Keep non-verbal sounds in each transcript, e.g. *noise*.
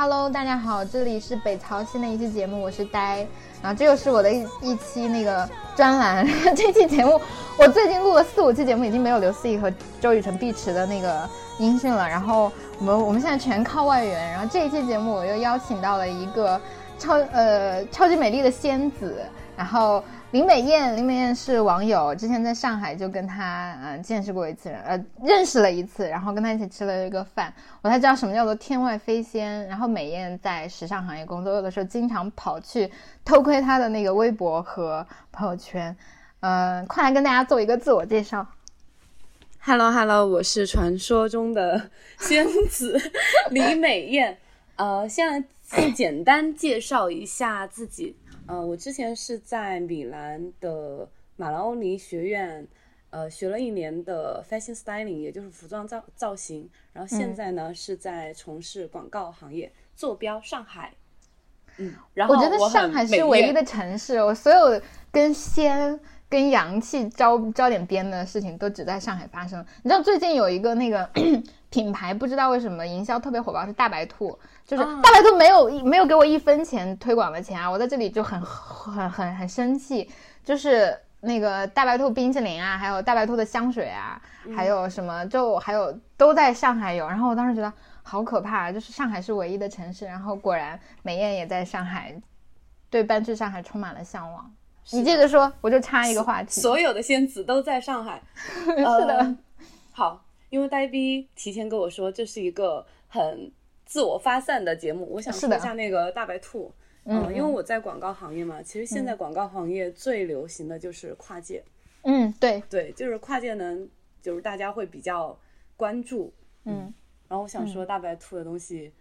Hello，大家好，这里是北朝新的一期节目，我是呆，然后这又是我的一一期那个专栏。*laughs* 这期节目我最近录了四五期节目，已经没有刘思怡和周雨辰、碧池的那个音讯了。然后我们我们现在全靠外援。然后这一期节目我又邀请到了一个超呃超级美丽的仙子，然后。林美艳，林美艳是网友，之前在上海就跟她呃见识过一次，呃认识了一次，然后跟她一起吃了一个饭，我才知道什么叫做天外飞仙。然后美艳在时尚行业工作，有的时候经常跑去偷窥她的那个微博和朋友圈。嗯，快来跟大家做一个自我介绍。Hello Hello，我是传说中的 *laughs* 仙子 *laughs* 李美艳。呃，先来简单介绍一下自己。呃，我之前是在米兰的马拉欧尼学院，呃，学了一年的 fashion styling，也就是服装造造型。然后现在呢，是在从事广告行业，坐标上海。嗯，然后我觉得上海是唯一的城市，我所有跟仙、跟洋气招招点边的事情都只在上海发生。你知道最近有一个那个 *clears throat* 品牌，不知道为什么营销特别火爆，是大白兔。就是大白兔没有没有给我一分钱推广的钱啊，我在这里就很很很很生气。就是那个大白兔冰淇淋啊，还有大白兔的香水啊，还有什么就还有都在上海有。然后我当时觉得好可怕，就是上海是唯一的城市。然后果然美艳也在上海，对搬去上海充满了向往。你接着说，我就插一个话题。所有的仙子都在上海，*laughs* 是的。好，因为呆逼提前跟我说这是一个很。自我发散的节目，我想说一下那个大白兔，嗯，因为我在广告行业嘛，其实现在广告行业最流行的就是跨界，嗯，对。对，就是跨界能，就是大家会比较关注，嗯，然后我想说大白兔的东西，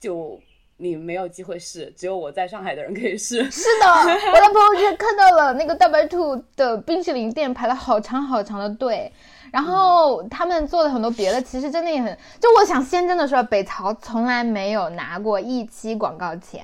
就你没有机会试，只有我在上海的人可以试。*laughs* 是的，我在朋友圈看到了那个大白兔的冰淇淋店排了好长好长的队。然后他们做了很多别的，其实真的也很。就我想先真的说，北曹从来没有拿过一期广告钱，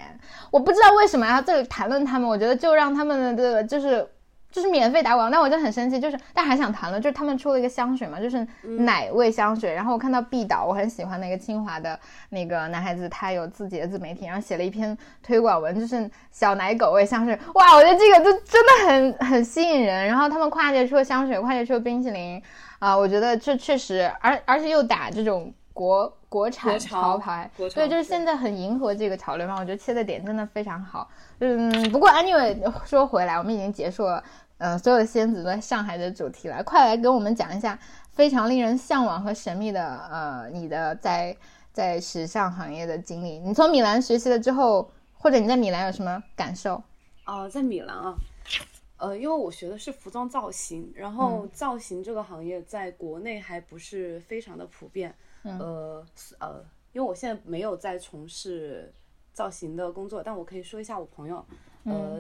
我不知道为什么要这里谈论他们。我觉得就让他们的这个就是就是免费打广告，但我就很生气，就是但还想谈论，就是他们出了一个香水嘛，就是奶味香水。然后我看到毕导，我很喜欢那个清华的那个男孩子，他有自己的自媒体，然后写了一篇推广文，就是小奶狗味香水。哇，我觉得这个就真的很很吸引人。然后他们跨界出了香水，跨界出了冰淇淋。啊，我觉得这确实，而而且又打这种国国产潮牌，对，就是现在很迎合这个潮流嘛。我觉得切的点真的非常好。嗯，不过 anyway 说回来，我们已经结束了，嗯，所有的仙子都在上海的主题了。快来跟我们讲一下非常令人向往和神秘的，呃，你的在在时尚行业的经历。你从米兰学习了之后，或者你在米兰有什么感受？哦，在米兰啊。呃，因为我学的是服装造型，然后造型这个行业在国内还不是非常的普遍。呃呃，因为我现在没有在从事造型的工作，但我可以说一下我朋友，呃，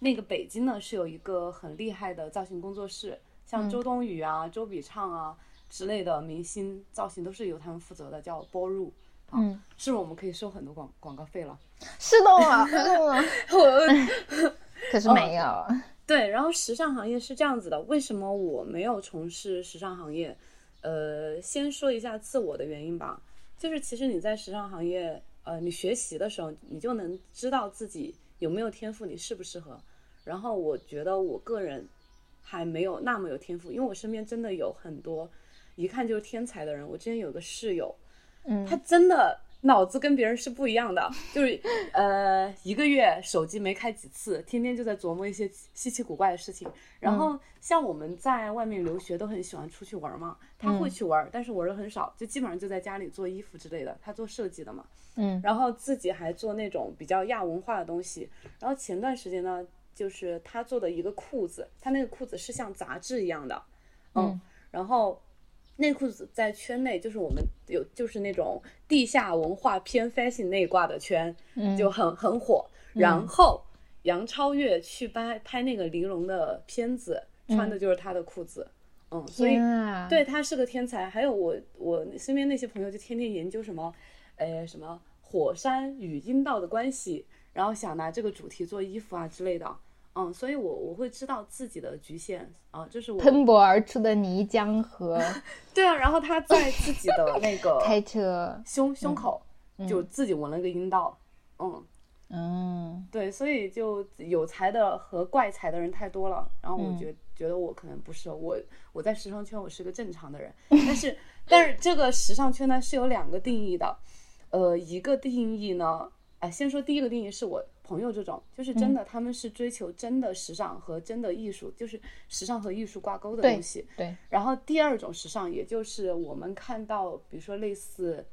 那个北京呢是有一个很厉害的造型工作室，像周冬雨啊、周笔畅啊之类的明星造型都是由他们负责的，叫波入。嗯，是不是我们可以收很多广广告费了？是的啊，*laughs* 我可是没有。对，然后时尚行业是这样子的，为什么我没有从事时尚行业？呃，先说一下自我的原因吧，就是其实你在时尚行业，呃，你学习的时候，你就能知道自己有没有天赋，你适不适合。然后我觉得我个人还没有那么有天赋，因为我身边真的有很多一看就是天才的人。我之前有个室友，嗯，他真的。脑子跟别人是不一样的，就是呃一个月手机没开几次，天天就在琢磨一些稀奇古怪的事情。然后像我们在外面留学都很喜欢出去玩嘛，他会去玩，但是玩的很少，就基本上就在家里做衣服之类的。他做设计的嘛，嗯，然后自己还做那种比较亚文化的东西。然后前段时间呢，就是他做的一个裤子，他那个裤子是像杂志一样的，嗯，然后。那裤子在圈内就是我们有就是那种地下文化偏 fashion 那挂的圈，就很很火。然后杨超越去拍拍那个玲珑的片子，穿的就是他的裤子。嗯，所以对他是个天才。还有我我身边那些朋友就天天研究什么，呃什么火山与阴道的关系，然后想拿这个主题做衣服啊之类的。嗯，所以我我会知道自己的局限啊，就是我喷薄而出的泥浆和，*laughs* 对啊，然后他在自己的那个 *laughs* 开车胸胸口就自己纹了个阴道，嗯。嗯，对，所以就有才的和怪才的人太多了，然后我觉觉得我可能不是我，我在时尚圈我是个正常的人，但是 *laughs* 但是这个时尚圈呢是有两个定义的，呃，一个定义呢，哎，先说第一个定义是我朋友这种，就是真的他们是追求真的时尚和真的艺术，就是时尚和艺术挂钩的东西，对，然后第二种时尚，也就是我们看到，比如说类似。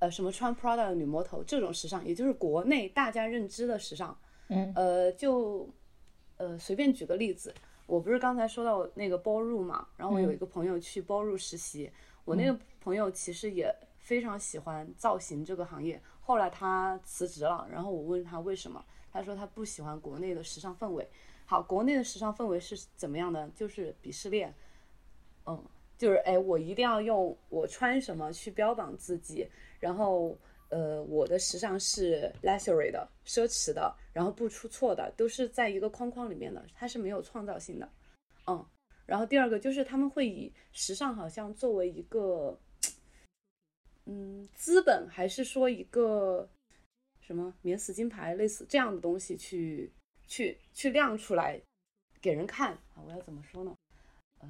呃，什么穿 Prada 的女魔头这种时尚，也就是国内大家认知的时尚。嗯，呃，就呃随便举个例子，我不是刚才说到那个 ballroom 嘛，然后我有一个朋友去 ballroom 实习，我那个朋友其实也非常喜欢造型这个行业，后来他辞职了，然后我问他为什么，他说他不喜欢国内的时尚氛围。好，国内的时尚氛围是怎么样的？就是鄙视链，嗯，就是哎，我一定要用我穿什么去标榜自己。然后，呃，我的时尚是 luxury 的、奢侈的，然后不出错的，都是在一个框框里面的，它是没有创造性的。嗯，然后第二个就是他们会以时尚好像作为一个，嗯，资本，还是说一个什么免死金牌类似这样的东西去去去亮出来给人看啊？我要怎么说呢？呃，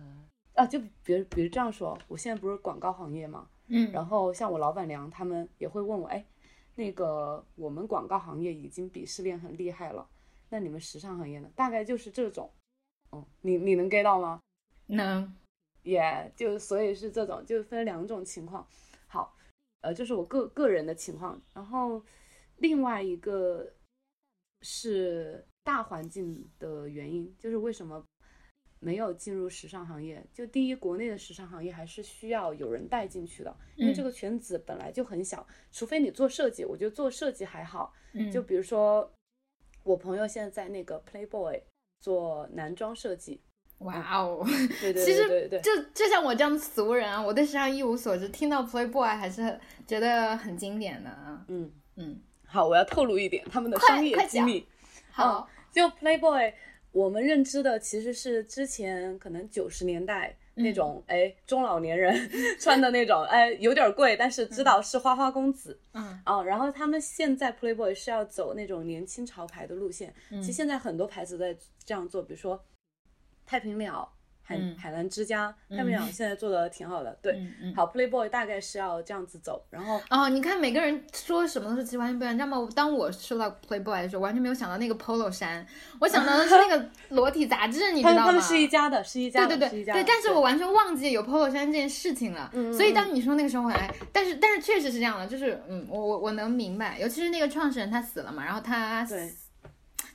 啊，就比如比如这样说，我现在不是广告行业嘛？嗯，然后像我老板娘他们也会问我，哎，那个我们广告行业已经鄙视链很厉害了，那你们时尚行业呢？大概就是这种，嗯，你你能 get 到吗？能，也就所以是这种，就分两种情况。好，呃，就是我个个人的情况，然后另外一个是大环境的原因，就是为什么？没有进入时尚行业，就第一，国内的时尚行业还是需要有人带进去的，因为这个圈子本来就很小，除非你做设计，我觉得做设计还好，就比如说我朋友现在在那个 Playboy 做男装设计，哇哦，对 *laughs* 对其实对对，就就像我这样的俗人啊，我对时尚一无所知，听到 Playboy 还是觉得很经典的啊，嗯。嗯，好，我要透露一点他们的商业机密，好，就 Playboy。我们认知的其实是之前可能九十年代那种，哎，中老年人 *laughs* 穿的那种，哎，有点贵，但是知道是花花公子，嗯，哦，然后他们现在 Playboy 是要走那种年轻潮牌的路线，嗯。其实现在很多牌子在这样做，比如说太平鸟。海海澜之家，太平鸟现在做的挺好的，对，好，Playboy 大概是要这样子走，然后哦，你看每个人说什么都是其实完全不一样。那么当我说到 Playboy 的时候，完全没有想到那个 Polo 衫，我想到的是那个 *laughs* 裸体杂志，你知道吗？他们是一家的，是一家，对对对对，但是我完全忘记有 Polo 衫这件事情了。所以当你说那个时候，哎，但是但是确实是这样的，就是嗯，我我我能明白，尤其是那个创始人他死了嘛，然后他对。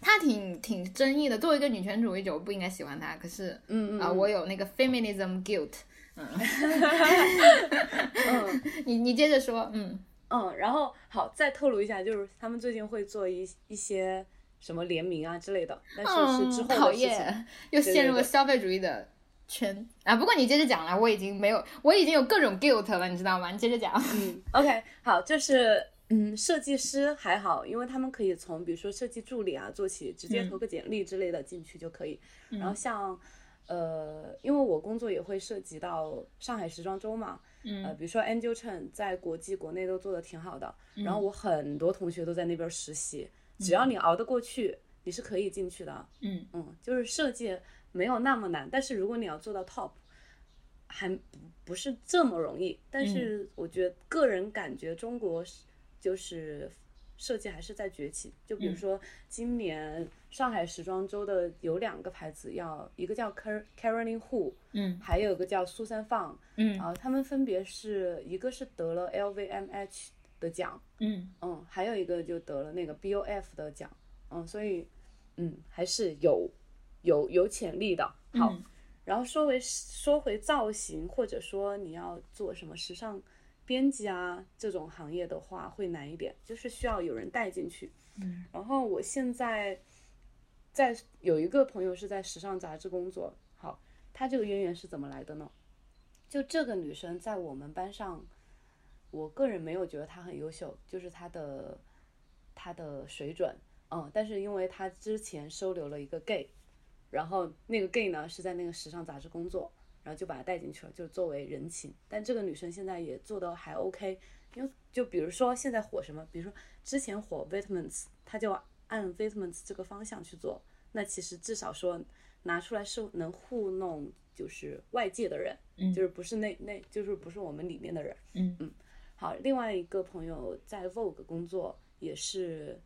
他挺挺争议的，作为一个女权主义者，我不应该喜欢他。可是，嗯嗯啊，我有那个 feminism guilt。嗯，*laughs* 你你接着说，嗯嗯，然后好，再透露一下，就是他们最近会做一一些什么联名啊之类的，但是是之后讨厌，又陷入了消费主义的圈啊。不过你接着讲了，我已经没有，我已经有各种 guilt 了，你知道吗？你接着讲。嗯，OK，好，就是。嗯，设计师还好，因为他们可以从比如说设计助理啊做起，直接投个简历之类的进去就可以。然后像，呃，因为我工作也会涉及到上海时装周嘛，呃，比如说 Angel Chen 在国际国内都做的挺好的，然后我很多同学都在那边实习，只要你熬得过去，你是可以进去的。嗯嗯，就是设计没有那么难，但是如果你要做到 top，还不不是这么容易。但是我觉得个人感觉中国是。就是设计还是在崛起，就比如说今年上海时装周的有两个牌子，要一个叫 Car Caroline Hu，嗯，还有一个叫苏三放，嗯，啊，他们分别是一个是得了 LVMH 的奖，嗯。嗯，还有一个就得了那个 BOF 的奖，嗯，所以嗯还是有有有潜力的。好，然后说回说回造型，或者说你要做什么时尚。编辑啊，这种行业的话会难一点，就是需要有人带进去。嗯，然后我现在在有一个朋友是在时尚杂志工作。好，他这个渊源是怎么来的呢？就这个女生在我们班上，我个人没有觉得她很优秀，就是她的她的水准，嗯，但是因为她之前收留了一个 gay，然后那个 gay 呢是在那个时尚杂志工作。然后就把她带进去了，就作为人情。但这个女生现在也做的还 OK，因为就比如说现在火什么，比如说之前火 Vitamins，她就按 Vitamins 这个方向去做，那其实至少说拿出来是能糊弄，就是外界的人，嗯就是不是那那就是不是我们里面的人。嗯嗯，好，另外一个朋友在 Vogue 工作，也是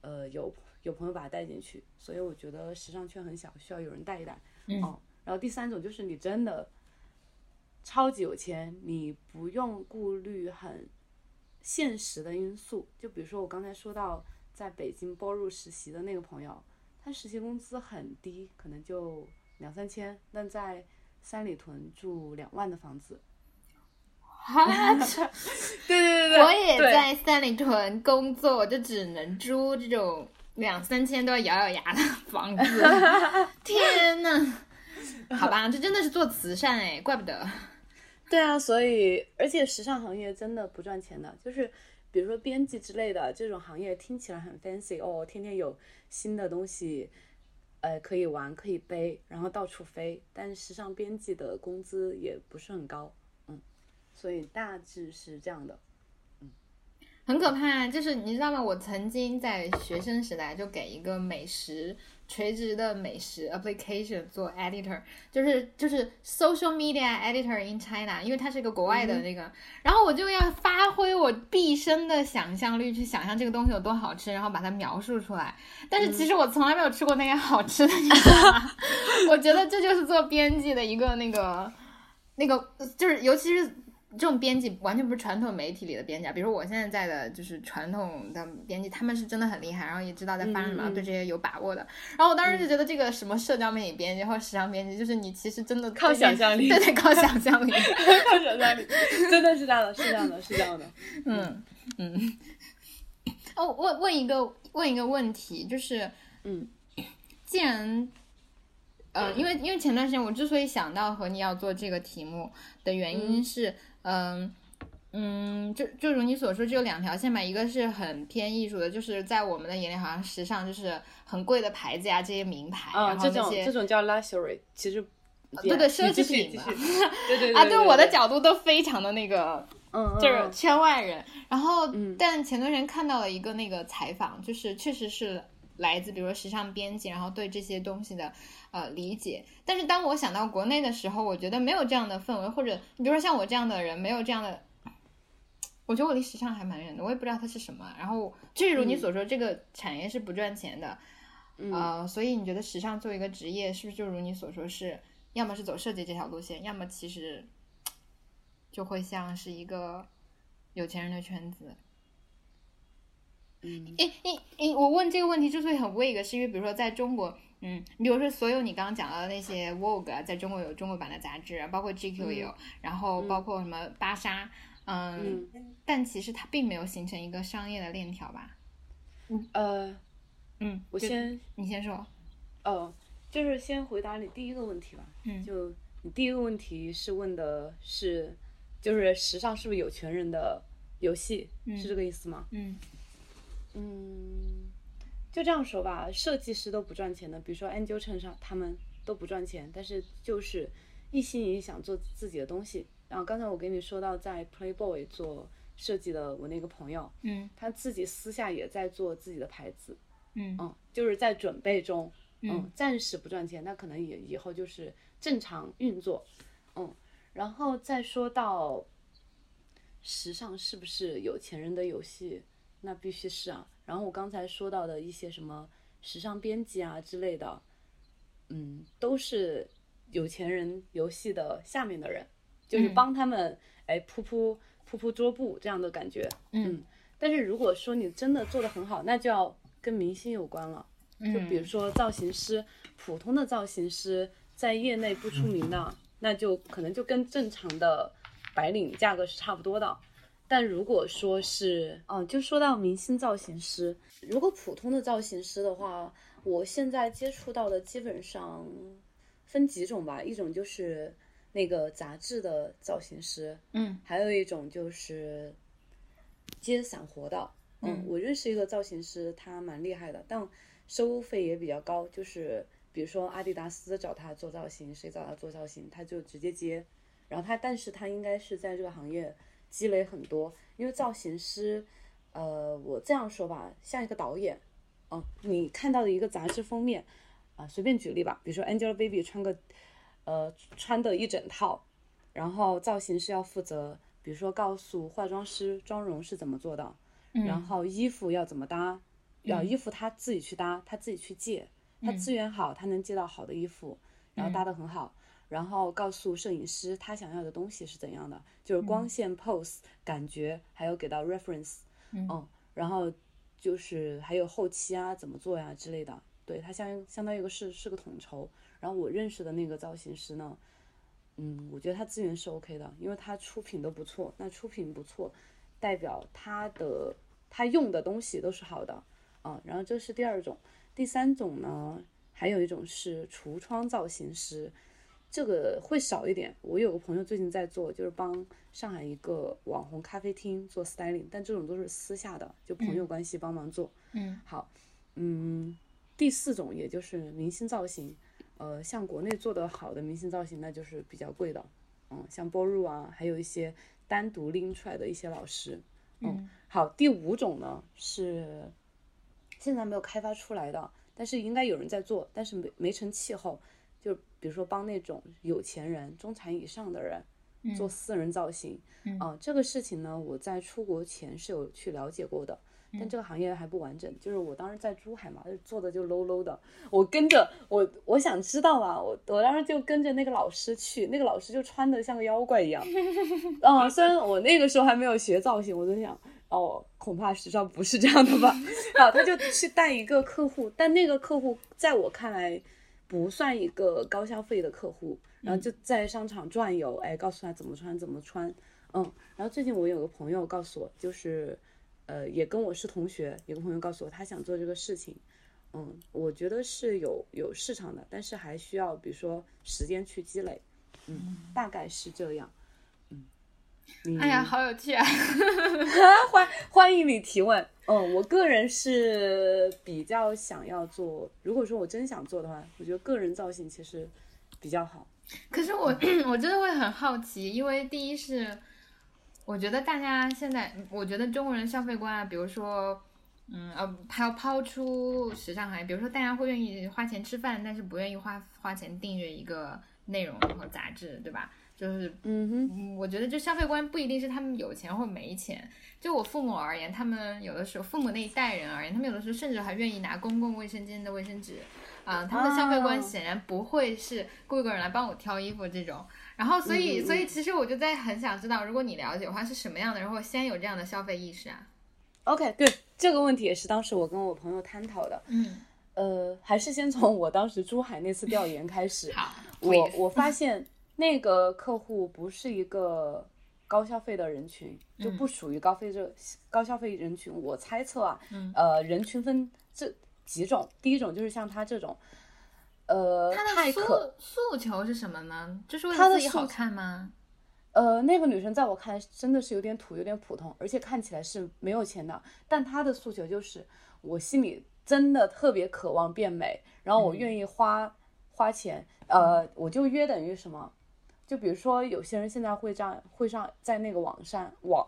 呃有有朋友把他带进去，所以我觉得时尚圈很小，需要有人带一带。嗯哦，然后第三种就是你真的超级有钱，你不用顾虑很现实的因素，就比如说我刚才说到在北京 b 入实习的那个朋友，他实习工资很低，可能就两三千，但在三里屯住两万的房子。对对对对，我也在三里屯工作，我就只能租这种两三千都要咬咬牙的房子。*laughs* 天呐，*laughs* 好吧，这真的是做慈善哎，怪不得。对啊，所以而且时尚行业真的不赚钱的，就是比如说编辑之类的这种行业，听起来很 fancy 哦，天天有新的东西，呃，可以玩，可以背，然后到处飞。但是时尚编辑的工资也不是很高，嗯，所以大致是这样的。很可怕，就是你知道吗？我曾经在学生时代就给一个美食垂直的美食 application 做 editor，就是就是 social media editor in China，因为它是一个国外的那个，然后我就要发挥我毕生的想象力去想象这个东西有多好吃，然后把它描述出来。但是其实我从来没有吃过那些好吃的，你知道吗？我觉得这就是做编辑的一个那个那个，就是尤其是。这种编辑完全不是传统媒体里的编辑，啊，比如说我现在在的就是传统的编辑，他们是真的很厉害，然后也知道在发生什么，对这些有把握的。然后我当时就觉得这个什么社交媒体编辑或者时尚编辑，就是你其实真的靠想象力对对，靠想象力。*laughs* 靠想象力，真的是这样的，是这样的，是这样的。*laughs* 嗯嗯。哦，问问一个问一个问题，就是嗯，*clears throat* 既然。呃，因为因为前段时间我之所以想到和你要做这个题目的原因是，嗯嗯，就就如你所说，就有两条线吧，一个是很偏艺术的，就是在我们的眼里好像时尚就是很贵的牌子呀，这些名牌，啊，然后这种这种叫 luxury，其实对对奢侈品吧 *laughs* 对对对啊，对我的角度都非常的那个，嗯，嗯就是嗯圈外人。然后，嗯但前段时间看到了一个那个采访，就是确实是来自比如说时尚编辑，然后对这些东西的呃理解。但是当我想到国内的时候，我觉得没有这样的氛围，或者你比如说像我这样的人，没有这样的。我觉得我离时尚还蛮远的，我也不知道它是什么。然后，确实如你所说，这个产业是不赚钱的，嗯呃，所以你觉得时尚作为一个职业，是不是就如你所说是，要么是走设计这条路线，要么其实就会像是一个有钱人的圈子。嗯诶诶诶，我问这个问题之所以很 vague，是因为比如说在中国，嗯，比如说所有你刚刚讲到的那些 Vogue 啊，在中国有中国版的杂志啊，包括 GQ 也有，然后包括什么芭莎，嗯，但其实它并没有形成一个商业的链条吧？嗯呃，嗯，我先你先说，哦，就是先回答你第一个问题吧。嗯就你第一个问题是问的是，就是时尚是不是有钱人的游戏？是这个意思吗？嗯嗯，就这样说吧，设计师都不赚钱的，比如说 Angel 衬上他们都不赚钱，但是就是一心一意想做自己的东西。然后刚才我跟你说到在 Playboy 做设计的我那个朋友，嗯他自己私下也在做自己的牌子，嗯嗯，就是在准备中，嗯嗯，暂时不赚钱，那可能也以后就是正常运作，嗯，然后再说到时尚是不是有钱人的游戏，那必须是啊。然后我刚才说到的一些什么时尚编辑啊之类的，嗯，都是有钱人游戏的下面的人，就是嗯帮他们哎铺铺铺铺桌布这样的感觉，嗯但是如果说你真的做得很好，那就要跟明星有关了。就比如说造型师，普通的造型师在业内不出名的，那就可能就跟正常的白领价格是差不多的。但如果说是，嗯，就说到明星造型师，如果普通的造型师的话，我现在接触到的基本上分几种吧，一种就是那个杂志的造型师，嗯还有一种就是接散活的。嗯，我认识一个造型师，他蛮厉害的，但收费也比较高，就是比如说阿迪达斯找他做造型，谁找他做造型，他就直接接。然后他，但是他应该是在这个行业积累很多，因为造型师，呃，我这样说吧，像一个导演，哦，你看到的一个杂志封面，啊，随便举例吧，比如说 Angelababy 穿个，呃，穿的一整套，然后造型师要负责，比如说告诉化妆师妆容是怎么做的，然后衣服要怎么搭，要衣服他自己去搭，他自己去借，他资源好，他能借到好的衣服，然后搭得很好。然后告诉摄影师他想要的东西是怎样的，就是光线、pose、感觉，还有给到 reference，嗯，然后就是还有后期啊怎么做呀之类的，对他相相当于一个是是个统筹。然后我认识的那个造型师呢，嗯，我觉得他资源是 OK 的，因为他出品都不错。那出品不错，代表他的他用的东西都是好的，啊，然后这是第二种。第三种呢，还有一种是橱窗造型师。这个会少一点。我有个朋友最近在做，就是帮上海一个网红咖啡厅做 styling，但这种都是私下的，就朋友关系帮忙做。嗯，好，嗯，第四种也就是明星造型，呃，像国内做的好的明星造型，那就是比较贵的，嗯，像波入啊，还有一些单独拎出来的一些老师。嗯，好，第五种呢是现在没有开发出来的，但是应该有人在做，但是没没成气候。就比如说帮那种有钱人、中产以上的人做私人造型，啊，这个事情呢，我在出国前是有去了解过的，但这个行业还不完整。就是我当时在珠海嘛，做的就 low low 的，我跟着我，我想知道嘛，我我当时就跟着那个老师去，那个老师就穿的像个妖怪一样，*laughs* 嗯，虽然我那个时候还没有学造型，我就想，哦，恐怕时尚不是这样的吧，*laughs* 好，他就去带一个客户，但那个客户在我看来。不算一个高消费的客户，然后就在商场转悠，哎，告诉他怎么穿怎么穿，嗯，然后最近我有个朋友告诉我，就是，呃，也跟我是同学，有个朋友告诉我他想做这个事情，嗯，我觉得是有有市场的，但是还需要比如说时间去积累，嗯，大概是这样，嗯，哎呀，好有趣啊，*laughs* *laughs* 欢欢迎你提问。嗯，我个人是比较想要做。如果说我真想做的话，我觉得个人造型其实比较好。可是我 *clears throat* 我真的会很好奇，因为第一是，我觉得大家现在，我觉得中国人消费观啊，比如说，嗯呃，抛抛出时尚行业，比如说大家会愿意花钱吃饭，但是不愿意花花钱订阅一个内容和杂志，对吧？就是，嗯哼，我觉得就消费观不一定是他们有钱或没钱。就我父母而言，他们有的时候父母那一代人而言，他们有的时候甚至还愿意拿公共卫生间的卫生纸，啊，他们的消费观显然不会是雇一个人来帮我挑衣服这种。然后，所以，所以其实我就在很想知道，如果你了解的话，是什么样的人会先有这样的消费意识啊？OK，对这个问题也是当时我跟我朋友探讨的。嗯，呃，还是先从我当时珠海那次调研开始。好，我我发现。那个客户不是一个高消费的人群，就不属于高费这高消费人群。我猜测啊，呃，人群分这几种。第一种就是像他这种，呃，他的诉诉求是什么呢？就是为了自己好看吗？呃，那个女生在我看来真的是有点土，有点普通，而且看起来是没有钱的。但她的诉求就是，我心里真的特别渴望变美，然后我愿意花花钱。呃，我就约等于什么？就比如说，有些人现在会这样，会上在那个网上网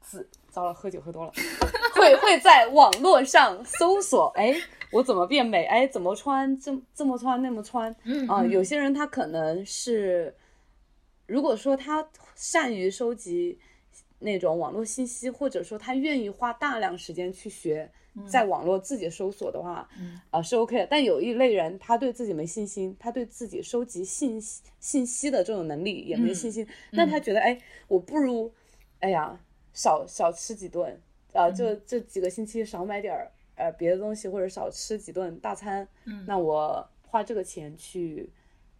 字，糟了，喝酒喝多了，*laughs* 会会在网络上搜索，哎，我怎么变美？哎，怎么穿这这么穿那么穿？嗯啊，有些人他可能是，如果说他善于收集那种网络信息，或者说他愿意花大量时间去学。在网络自己搜索的话，啊是 OK 的。但有一类人，他对自己没信心，他对自己收集信息信息的这种能力也没信心。那他觉得，哎，我不如，哎呀，少少吃几顿，啊，就这几个星期少买点儿呃别的东西，或者少吃几顿大餐。嗯，那我花这个钱去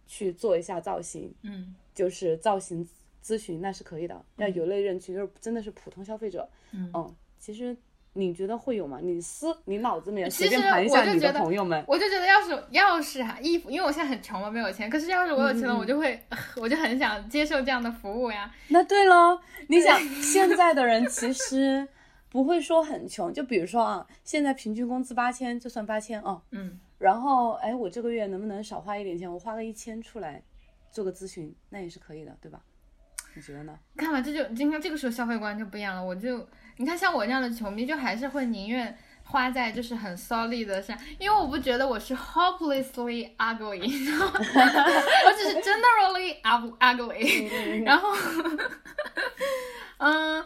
去做一下造型，嗯，就是造型咨询那是可以的。要有类人群就是真的是普通消费者，嗯，其实。你觉得会有吗？你思，你脑子里面随便盘一下你的朋友们。我就觉得，要是要是哈衣服，因为我现在很穷嘛，没有钱。可是要是我有钱了，我就会，我就很想接受这样的服务呀。那对喽，你想 *laughs* 现在的人其实不会说很穷，就比如说啊，现在平均工资八千，就算八千哦。嗯。然后哎，我这个月能不能少花一点钱？我花个一千出来做个咨询，那也是可以的，对吧？你觉得呢？*laughs* 看吧，这就今天这个时候消费观就不一样了。我就你看，像我这样的球迷，就还是会宁愿花在就是很 solid 的上，因为我不觉得我是 hopelessly ugly，你知道吗 *laughs* 我只是 generally ug- ugly。*laughs* 然后，嗯，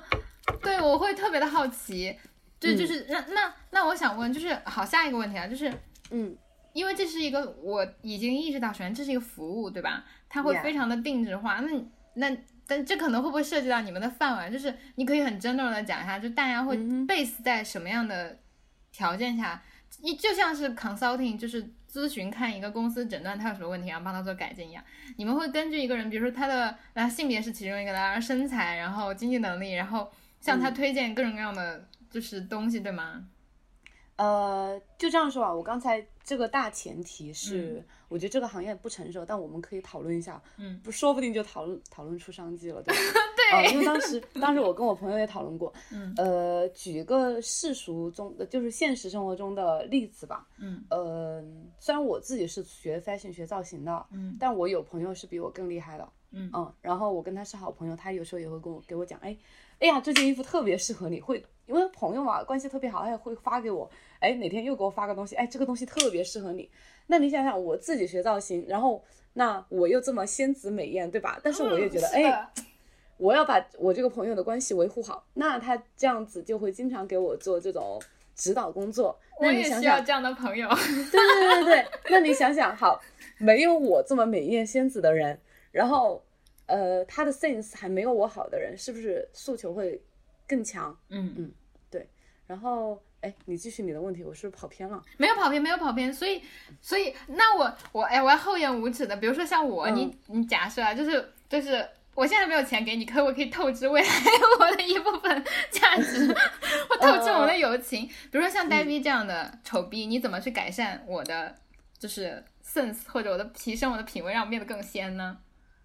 对，我会特别的好奇，就就是那那那我想问，就是好下一个问题啊，就是嗯因为这是一个我已经意识到，首先这是一个服务，对吧？它会非常的定制化。那那但这可能会不会涉及到你们的饭碗？就是你可以很 general 的讲一下，就大家会 base 在什么样的条件下？你就像是 consulting，就是咨询看一个公司诊断他有什么问题，然后帮他做改进一样。你们会根据一个人，比如说他的啊性别是其中一个，然后身材，然后经济能力，然后向他推荐各种各样的就是东西，对吗？呃，就这样说吧。我刚才这个大前提是，我觉得这个行业不成熟，但我们可以讨论一下，嗯，不说不定就讨论讨论出商机了，对吧？*laughs* 对、因为当时当时我跟我朋友也讨论过，*laughs* 嗯，呃，举一个世俗中的，就是现实生活中的例子吧，嗯，呃，虽然我自己是学 fashion 学造型的，嗯，但我有朋友是比我更厉害的，嗯。然后我跟他是好朋友，他有时候也会跟我给我讲，哎，哎呀，这件衣服特别适合你，会因为朋友嘛，关系特别好，他也会发给我，哎，哪天又给我发个东西，哎，这个东西特别适合你。那你想想，我自己学造型，然后那我又这么仙子美艳，对吧？但是我也觉得，哎、我要把我这个朋友的关系维护好，那他这样子就会经常给我做这种指导工作。我那你想想，也需要这样的朋友。*laughs* 对对对对，那你想想，好，没有我这么美艳仙子的人，然后呃，他的 sense 还没有我好的人，是不是诉求会更强？嗯嗯，对然后，哎，你继续你的问题，我是不是跑偏了？没有跑偏，没有跑偏，所以，所以，那我我哎，我要厚颜无耻的，比如说像我，嗯你你假设啊，就是就是，我现在没有钱给你，可我可以透支未来 *laughs* 我的一部分价值，我透支我的友情。比如说像呆逼这样的丑逼，你怎么去改善我的就是 sense 或者我的提升我的品味，让我变得更仙呢？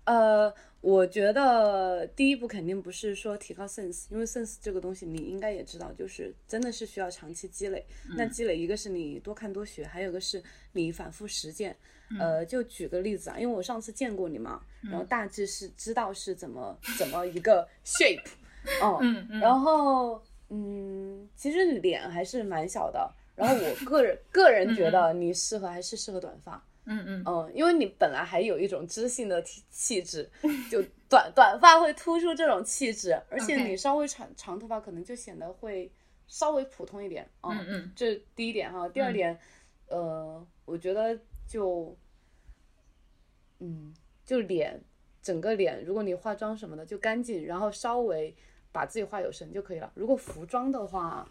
呃，我觉得第一步肯定不是说提高 sense，因为 sense 这个东西你应该也知道，就是真的是需要长期积累。那积累一个是你多看多学，还有一个是你反复实践。呃，就举个例子啊，因为我上次见过你嘛，然后大致是知道是怎么怎么一个 shape，*laughs* 哦，嗯嗯然后嗯，其实脸还是蛮小的。然后我个人个人觉得你适合还是适合短发。嗯嗯嗯，因为你本来还有一种知性的气气质，就短短发会突出这种气质，而且你稍微长长头发可能就显得会稍微普通一点。嗯嗯嗯这是第一点哈。第二点，呃，我觉得就，嗯，就脸，整个脸，如果你化妆什么的就干净，然后稍微把自己画有神就可以了。如果服装的话，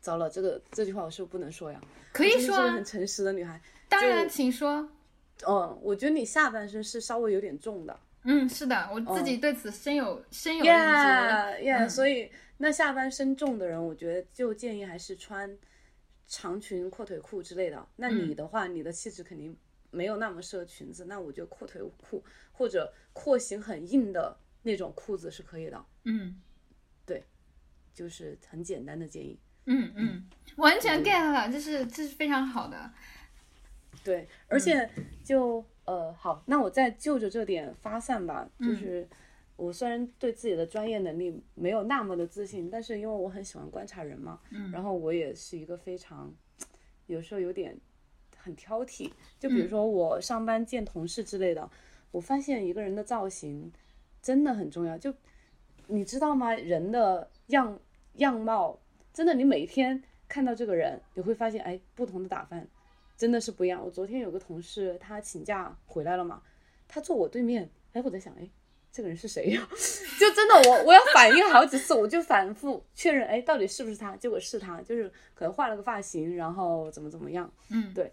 糟了，这个这句话我是不是不能说呀？可以说很，诚实的女孩。当然，请说。嗯，我觉得你下半身是稍微有点重的。嗯，是的，我自己对此深有深有认知。Yeah yeah，、嗯所以那下半身重的人，我觉得就建议还是穿长裙、阔腿裤之类的。那嗯你的话，你的气质肯定没有那么适合裙子，那我觉得阔腿裤或者廓形很硬的那种裤子是可以的，嗯对就是很简单的建议。嗯嗯，完全 get 了，这是这是非常好的。对，而且就、呃好，那我再就着这点发散吧，就是。我虽然对自己的专业能力没有那么的自信，但是因为我很喜欢观察人嘛，嗯然后我也是一个非常，有时候有点很挑剔。就比如说我上班见同事之类的，我发现一个人的造型真的很重要。就你知道吗？人的样样貌真的，你每天看到这个人，你会发现，哎，不同的打扮真的是不一样。我昨天有个同事，他请假回来了嘛，他坐我对面，哎，我在想，哎。这个人是谁呀？*laughs* 就真的我我要反应好几次，我就反复确认，哎，到底是不是他？结果是他，就是可能换了个发型，然后怎么怎么样。嗯，对。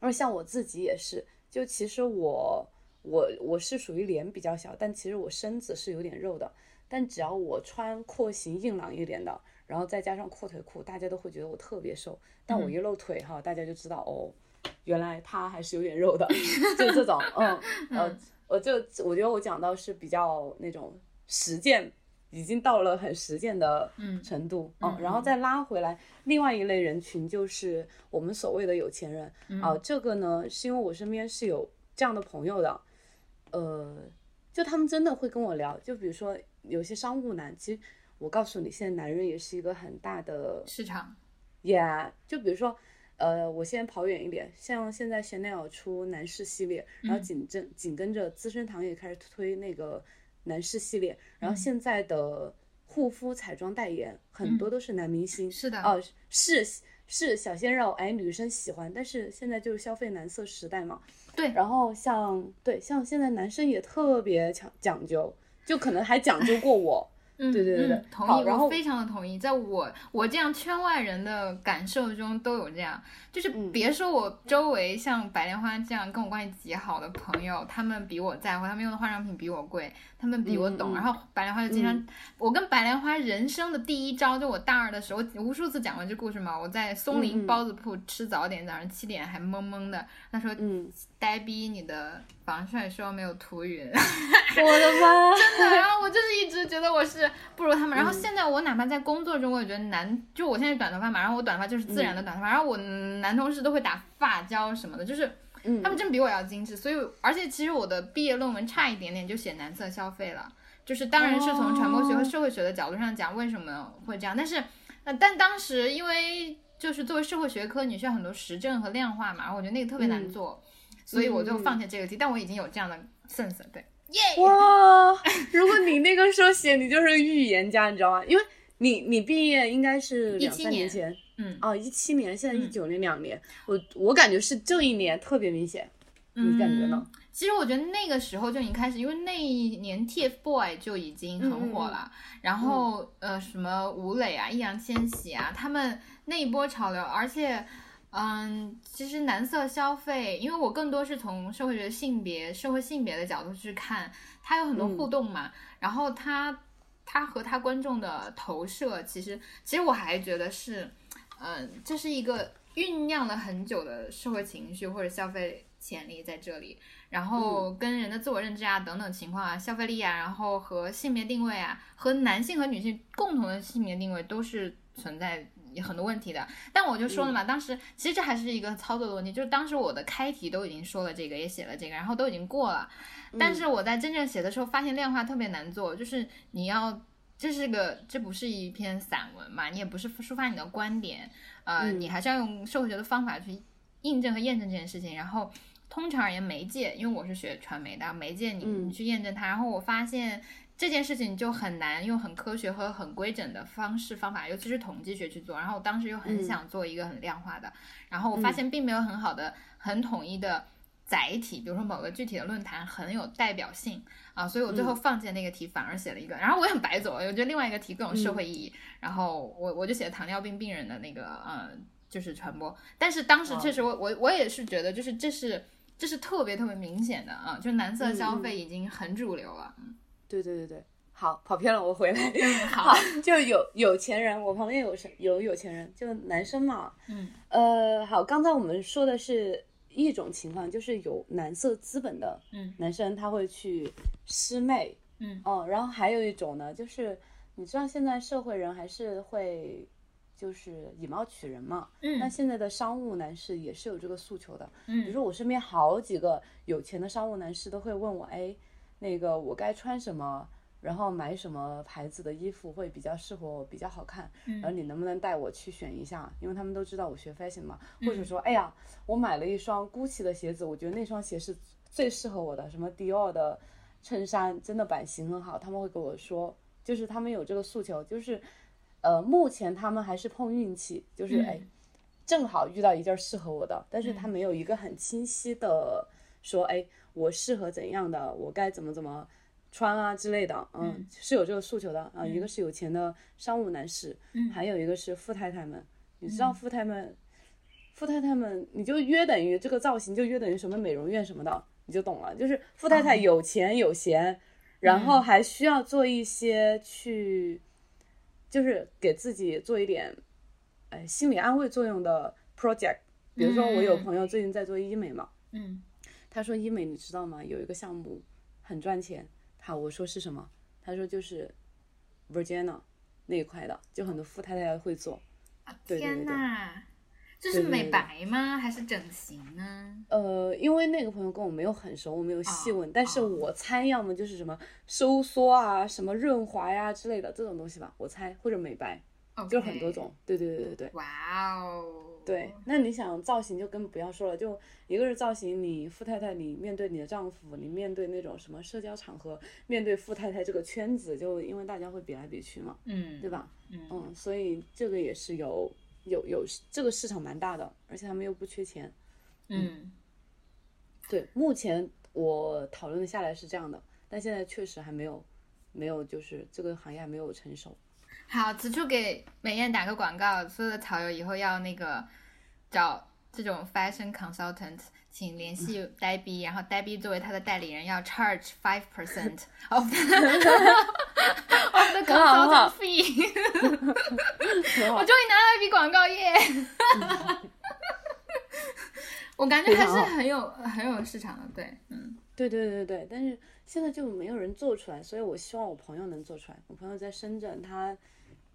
而像我自己也是，就其实我我我是属于脸比较小，但其实我身子是有点肉的。但只要我穿廓形硬朗一点的，然后再加上阔腿裤，大家都会觉得我特别瘦。但我一露腿哈，大家就知道哦，原来他还是有点肉的，*laughs* 就这种，嗯 *laughs* 呃，我就我觉得我讲到是比较那种实践已经到了很实践的嗯程度，嗯然后再拉回来，另外一类人群就是我们所谓的有钱人，嗯。啊、这个呢是因为我身边是有这样的朋友的，呃，就他们真的会跟我聊，就比如说有些商务男，其实我告诉你，现在男人也是一个很大的市场，Yeah，就比如说，呃，我先跑远一点，像现在 Chanel 出男士系列，然后紧跟紧跟着资生堂也开始推那个男士系列，然后现在的护肤彩妆代言很多都是男明星，是的。哦、是是小鲜肉，哎，女生喜欢，但是现在就是消费男色时代嘛，对。然后像对像现在男生也特别讲讲究，就可能还讲究过我，嗯，对对对对。嗯同意，然后我非常的同意，在我我这样圈外人的感受中都有这样，就是嗯。别说我周围像白莲花这样跟我关系极好的朋友，他们比我在乎，他们用的化妆品比我贵，他们比我懂，然后白莲花就经常，嗯。我跟白莲花人生的第一招，就我大二的时候，我无数次讲过这故事嘛，我在松嗯林嗯。包子铺吃早点，早上七点还懵懵的，他说。嗯，呆逼，你的防晒霜没有涂匀，*laughs* 我的妈，真的，*laughs* 然后我就是一直觉得我是不如他们。然后嗯。现在我哪怕在工作中，我也觉得男，就我现在短头发嘛，然后我短发就是自然的短头发，然后我男同事都会打发胶什么的，就是嗯。他们真比我要精致。所以，而且其实我的毕业论文差一点点就写男色消费了，就是当然是从传播学和哦。社会学的角度上讲为什么会这样，但是呃，但当时因为就是作为社会学科，你需要很多实证和量化嘛，然后我觉得那个特别难嗯。做，所以我就嗯放弃这个题。但我已经有这样的 sense，对，耶、哇！如果你那个时候写，你就是预言家，你知道吗？因为你你毕业应该是两17三年年前，嗯哦，一七年，现在一嗯九年两年，我我感觉是这一年特别明显，你感觉呢？其实我觉得那个时候就已经开始，因为那一年 TFBOY 就已经很火了，然后呃什么吴磊啊、易烊千玺啊，他们那一波潮流，而且嗯，其实男色消费，因为我更多是从社会学性别、社会性别的角度去看，它有很多互动嘛，然后它它和它观众的投射，其实其实我还觉得是，嗯，这是一个酝酿了很久的社会情绪或者消费潜力在这里。然后跟人的自我认知啊等等情况啊，消费力啊，然后和性别定位啊，和男性和女性共同的性别定位都是存在很多问题的。但我就说了嘛，当时其实这还是一个操作的问题，就是当时我的开题都已经说了这个，也写了这个，然后都已经过了，但是我在真正写的时候发现量化特别难做，就是你要。这是个，这不是一篇散文嘛？你也不是抒发你的观点，呃，嗯你还是要用社会学的方法去印证和验证这件事情。然后，通常而言，媒介，因为我是学传媒的，媒介你嗯你去验证它。然后我发现这件事情就很难用很科学和很规整的方式方法，尤其是统计学去做。然后我当时又很嗯。想做一个很量化的，然后我发现并没有很好的、很统一的载体，比如说某个具体的论坛很有代表性啊，所以我最后放弃那个题，反而写了一个，然后我也很白走，我觉得另外一个题更有社会意义，然后我我就写了糖尿病病人的那个呃就是传播，但是当时确实我我我也是觉得就是这是这是特别特别明显的啊，就蓝色消费已经很主流了，嗯对对对对，好，跑偏了，我回来。好，就有有钱人，我旁边有是有有钱人，就男生嘛。嗯。呃，好，刚才我们说的是一种情况，就是有男色资本的嗯。男生他会去师妹，嗯。哦，然后还有一种呢，就是你知道现在社会人还是会就是以貌取人嘛，嗯。那嗯现在的商务男士也是有这个诉求的，嗯。比如嗯说我身边好几个有钱的商务男士都会问我，哎，那个我该穿什么，然后买什么牌子的衣服会比较适合我，比较好看，然后你能不能带我去选一下？因为他们都知道我学 fashion 嘛，或者说，哎呀，我买了一双 GUCCI 的鞋子，我觉得那双鞋是最适合我的，什么 Dior 的衬衫真的版型很好，他们会跟我说，就是他们有这个诉求，就是，呃，目前他们还是碰运气，就是嗯哎。正好遇到一件适合我的，但是他没有一个很清晰的说，哎，我适合怎样的，我该怎么怎么穿啊之类的，嗯，是有这个诉求的。啊、一个是有钱的商务男士，嗯。还有一个是富太太们，你知道富太们，富太太们，你就约等于这个造型就约等于什么美容院什么的，你就懂了，就是富太太有钱有闲，然后还需要做一些去，就是给自己做一点。哎，心理安慰作用的 project，比如说我有朋友最近在做医美嘛，嗯他说医美你知道吗？有一个项目很赚钱。好，我说是什么？他说就是 Virginia 那一块的，就很多富太太会做。对对对天对呐，这是美白吗？还是整形呢？呃，因为那个朋友跟我没有很熟，我没有细问，但是哦我猜要么就是什么收缩啊、什么润滑呀、之类的这种东西吧，我猜或者美白，就很多种。对对对对对。哇哦，对，那你想造型就更不要说了，就一个是造型，你富太太，你面对你的丈夫，你面对那种什么社交场合，面对富太太这个圈子，就因为大家会比来比去嘛，嗯，对吧？嗯嗯，所以这个也是有有有这个市场蛮大的，而且他们又不缺钱。嗯对，目前我讨论下来是这样的，但现在确实还没有没有，就是这个行业还没有成熟。好，此处给美艳打个广告，所有的草友以后要那个找这种 fashion consultant，请联系呆逼，然后呆逼作为他的代理人要 charge five percent *laughs* of the *laughs* consultant fee。*laughs* 我终于拿到一笔广告耶！我感觉还是很有很有市场的，对，嗯对对对对，但是现在就没有人做出来，所以我希望我朋友能做出来。我朋友在深圳，她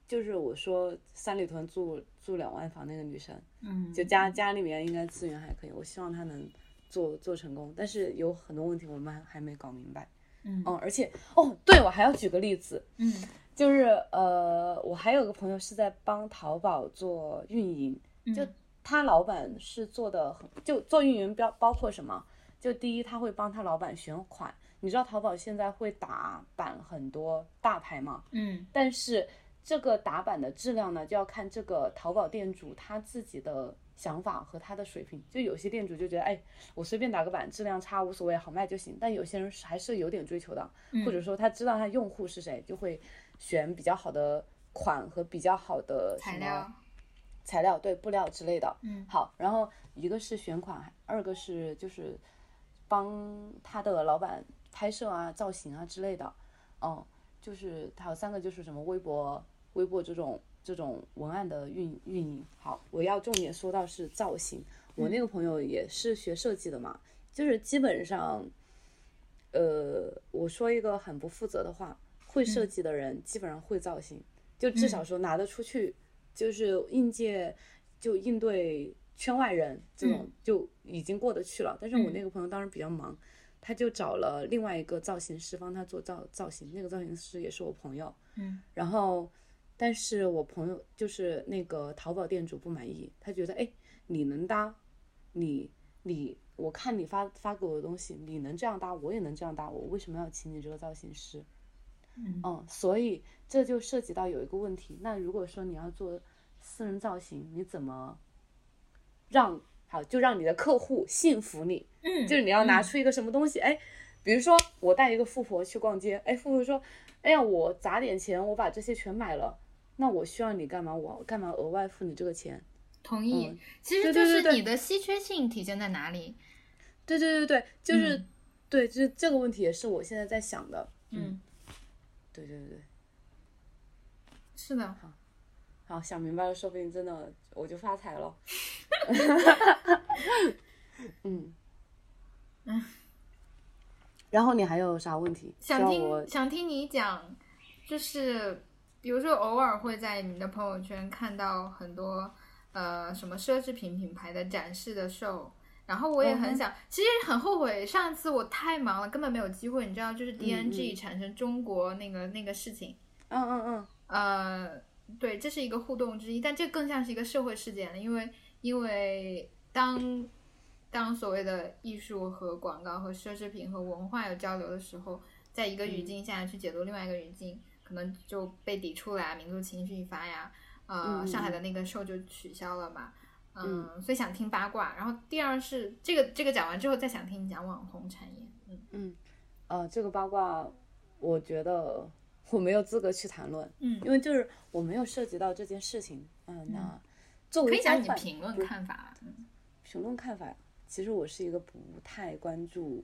就是我说三里屯住住两万房那个女生，嗯，就家家里面应该资源还可以，我希望她能做做成功。但是有很多问题我们还还没搞明白。嗯嗯，而且哦，对我还要举个例子，嗯就是呃，我还有个朋友是在帮淘宝做运营，就嗯他老板是做的很，就做运营包包括什么？就第一，他会帮他老板选款。你知道淘宝现在会打版很多大牌吗？嗯但是这个打版的质量呢，就要看这个淘宝店主他自己的想法和他的水平。就有些店主就觉得，哎，我随便打个版，质量差无所谓，好卖就行。但有些人是还是有点追求的，嗯或者说他知道他用户是谁，就会选比较好的款和比较好的什么材料，材料，对布料之类的。嗯好，然后一个是选款，二个是就是帮他的老板拍摄啊、造型啊之类的。嗯，就是还有三个就是什么微博、微博这种这种文案的运运营。好，我要重点说到是造型。我那个朋友也是学设计的嘛，就是基本上，呃，我说一个很不负责的话，会设计的人基本上会造型，就至少说拿得出去，就是应届就应对圈外人这种就已经过得去了。但是我那个朋友当时比较忙，他就找了另外一个造型师帮他做造造型，那个造型师也是我朋友，嗯，然后。但是我朋友就是那个淘宝店主不满意，他觉得哎，你能搭，你你我看你发发给我的东西，你能这样搭，我也能这样搭，我为什么要请你这个造型师？嗯所以这就涉及到有一个问题，那如果说你要做私人造型，你怎么让好就让你的客户信服你？嗯，就是你要拿出一个什么东西，哎，比如说我带一个富婆去逛街，哎，富婆说，哎呀，我砸点钱，我把这些全买了，那我需要你干嘛？我干嘛额外付你这个钱？同意嗯。其实就是你的稀缺性体现在哪里？对对对对，就是、嗯对，就是这个问题也是我现在在想的。嗯，对对对对，是的，好好想明白了，说不定真的我就发财了。*laughs* 嗯。嗯，然后你还有啥问题？想听想听你讲，就是比如说偶尔会在你的朋友圈看到很多呃什么奢侈品品牌的展示的 show，然后我也很想，其实很后悔上次我太忙了，根本没有机会，你知道，就是嗯 DNG 产生中国那个那个事情，嗯嗯嗯，呃，对，这是一个互动之一，但这更像是一个社会事件了，因为因为当当所谓的艺术和广告和奢侈品和文化有交流的时候，在一个语境下去解读另外一个语境，可能就被抵触了呀，民族情绪一发呀，呃，嗯上海的那个 show 就取消了嘛。嗯，所以想听八卦。然后第二是这个这个讲完之后，再想听你讲网红产业。嗯嗯呃，这个八卦，我觉得我没有资格去谈论，嗯，因为就是我没有涉及到这件事情。嗯，那作可为交换以讲你评论看法。嗯评论看法，其实我是一个不太关注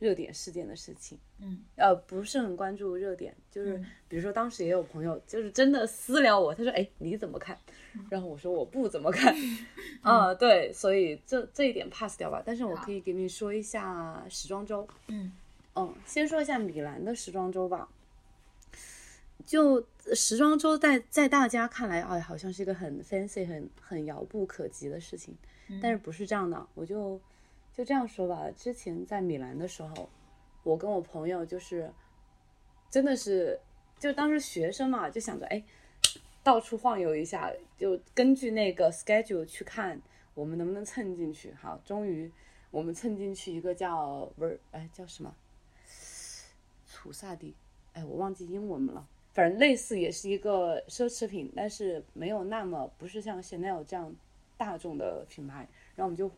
热点事件的事情，嗯，呃，不是很关注热点，就是嗯比如说当时也有朋友就是真的私聊我，他说，哎，你怎么看？嗯然后我说我不怎么看，*laughs* 啊、对，所以这这一点 pass 掉吧。但是我可以给你说一下时装周，嗯嗯，先说一下米兰的时装周吧。就时装周在在大家看来，哎，好像是一个很 fancy、很很遥不可及的事情，但是不是这样的。我就就这样说吧，之前在米兰的时候，我跟我朋友就是真的是，就当时学生嘛，就想着哎，到处晃悠一下，就根据那个 schedule 去看我们能不能蹭进去。好，终于我们蹭进去一个叫不是哎叫什么 *sighs* 楚萨蒂，哎我忘记英文了，反正类似也是一个奢侈品，但是没有那么不是像 Chanel 这样大众的品牌。然后我们就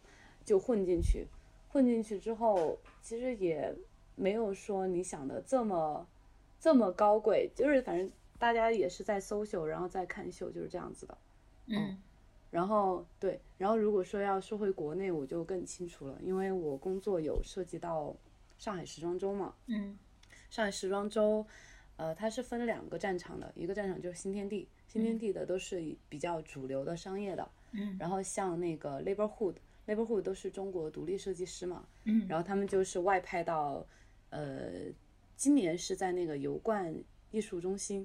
就混进去，混进去之后，其实也没有说你想的这么这么高贵，就是反正大家也是在搜秀，然后再看秀，就是这样子的。嗯然后对，然后如果说要说回国内，我就更清楚了，因为我工作有涉及到上海时装周嘛。嗯上海时装周，呃，它是分两个战场的，一个战场就是新天地，新天地的都是比较主流的商业的，嗯。然后像那个 Laborhood。Neighborhood 都是中国独立设计师嘛，嗯。然后他们就是外派到，呃，今年是在那个油罐艺术中心，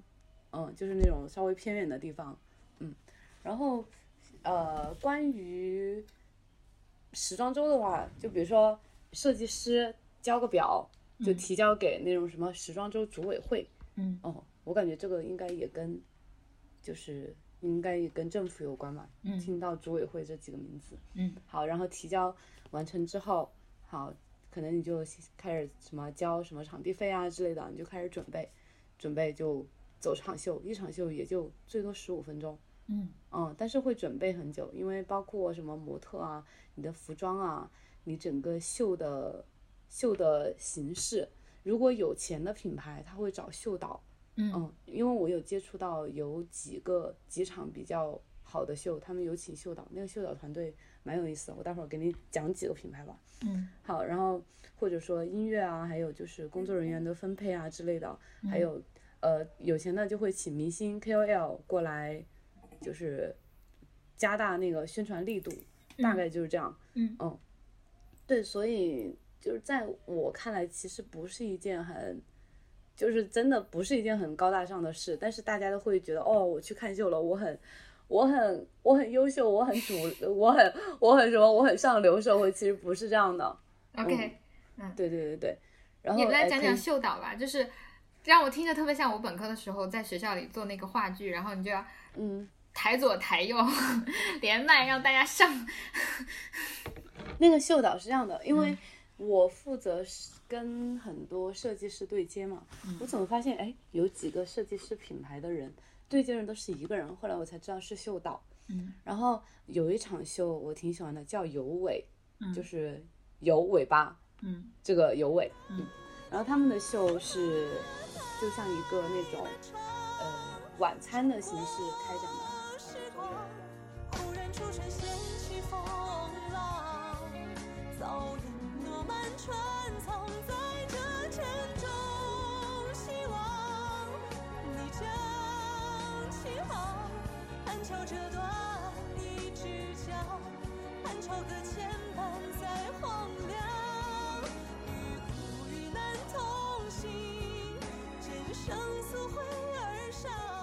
嗯，就是那种稍微偏远的地方，嗯，然后呃，关于时装周的话，就比如说设计师交个表，就提交给那种什么时装周组委会，嗯哦，我感觉这个应该也跟，就是应该也跟政府有关吧。嗯听到组委会这几个名字，嗯，好，然后提交完成之后，好，可能你就开始什么交什么场地费啊之类的，你就开始准备，准备就走场秀，一场秀也就最多十五分钟。嗯嗯，但是会准备很久，因为包括什么模特啊、你的服装啊、你整个秀的秀的形式，如果有钱的品牌，他会找秀导。嗯嗯，因为我有接触到有几个几场比较好的秀，他们有请秀导，那个秀导团队蛮有意思的，我待会儿给你讲几个品牌吧。嗯好，然后或者说音乐啊，还有就是工作人员的分配啊之类的，还有呃有钱的就会请明星 KOL 过来，就是加大那个宣传力度，大概就是这样。嗯对，所以就是在我看来，其实不是一件很。就是真的不是一件很高大上的事，但是大家都会觉得，哦，我去看秀了，我很，我很，我很优秀，我很主，*laughs* 我很，我很什么，我很上流社会，其实不是这样的。，OK，嗯对对对对，然后你来讲讲秀导吧，就是让我听着特别像我本科的时候在学校里做那个话剧，然后你就要嗯，抬左抬右 *laughs* 连麦让大家上，*laughs* 那个秀导是这样的，因嗯为我负责是跟很多设计师对接嘛，嗯我怎么发现哎，有几个设计师品牌的人对接人都是一个人，后来我才知道是秀导。嗯然后有一场秀我挺喜欢的，叫有尾，嗯就是有尾巴嗯这个有尾，嗯然后他们的秀是就像一个那种呃晚餐的形式开展的。时春藏在这沉重希望，你将起航。寒桥折断一只脚，寒桥搁浅，伴在荒凉。与苦与难同行，见生死会而上。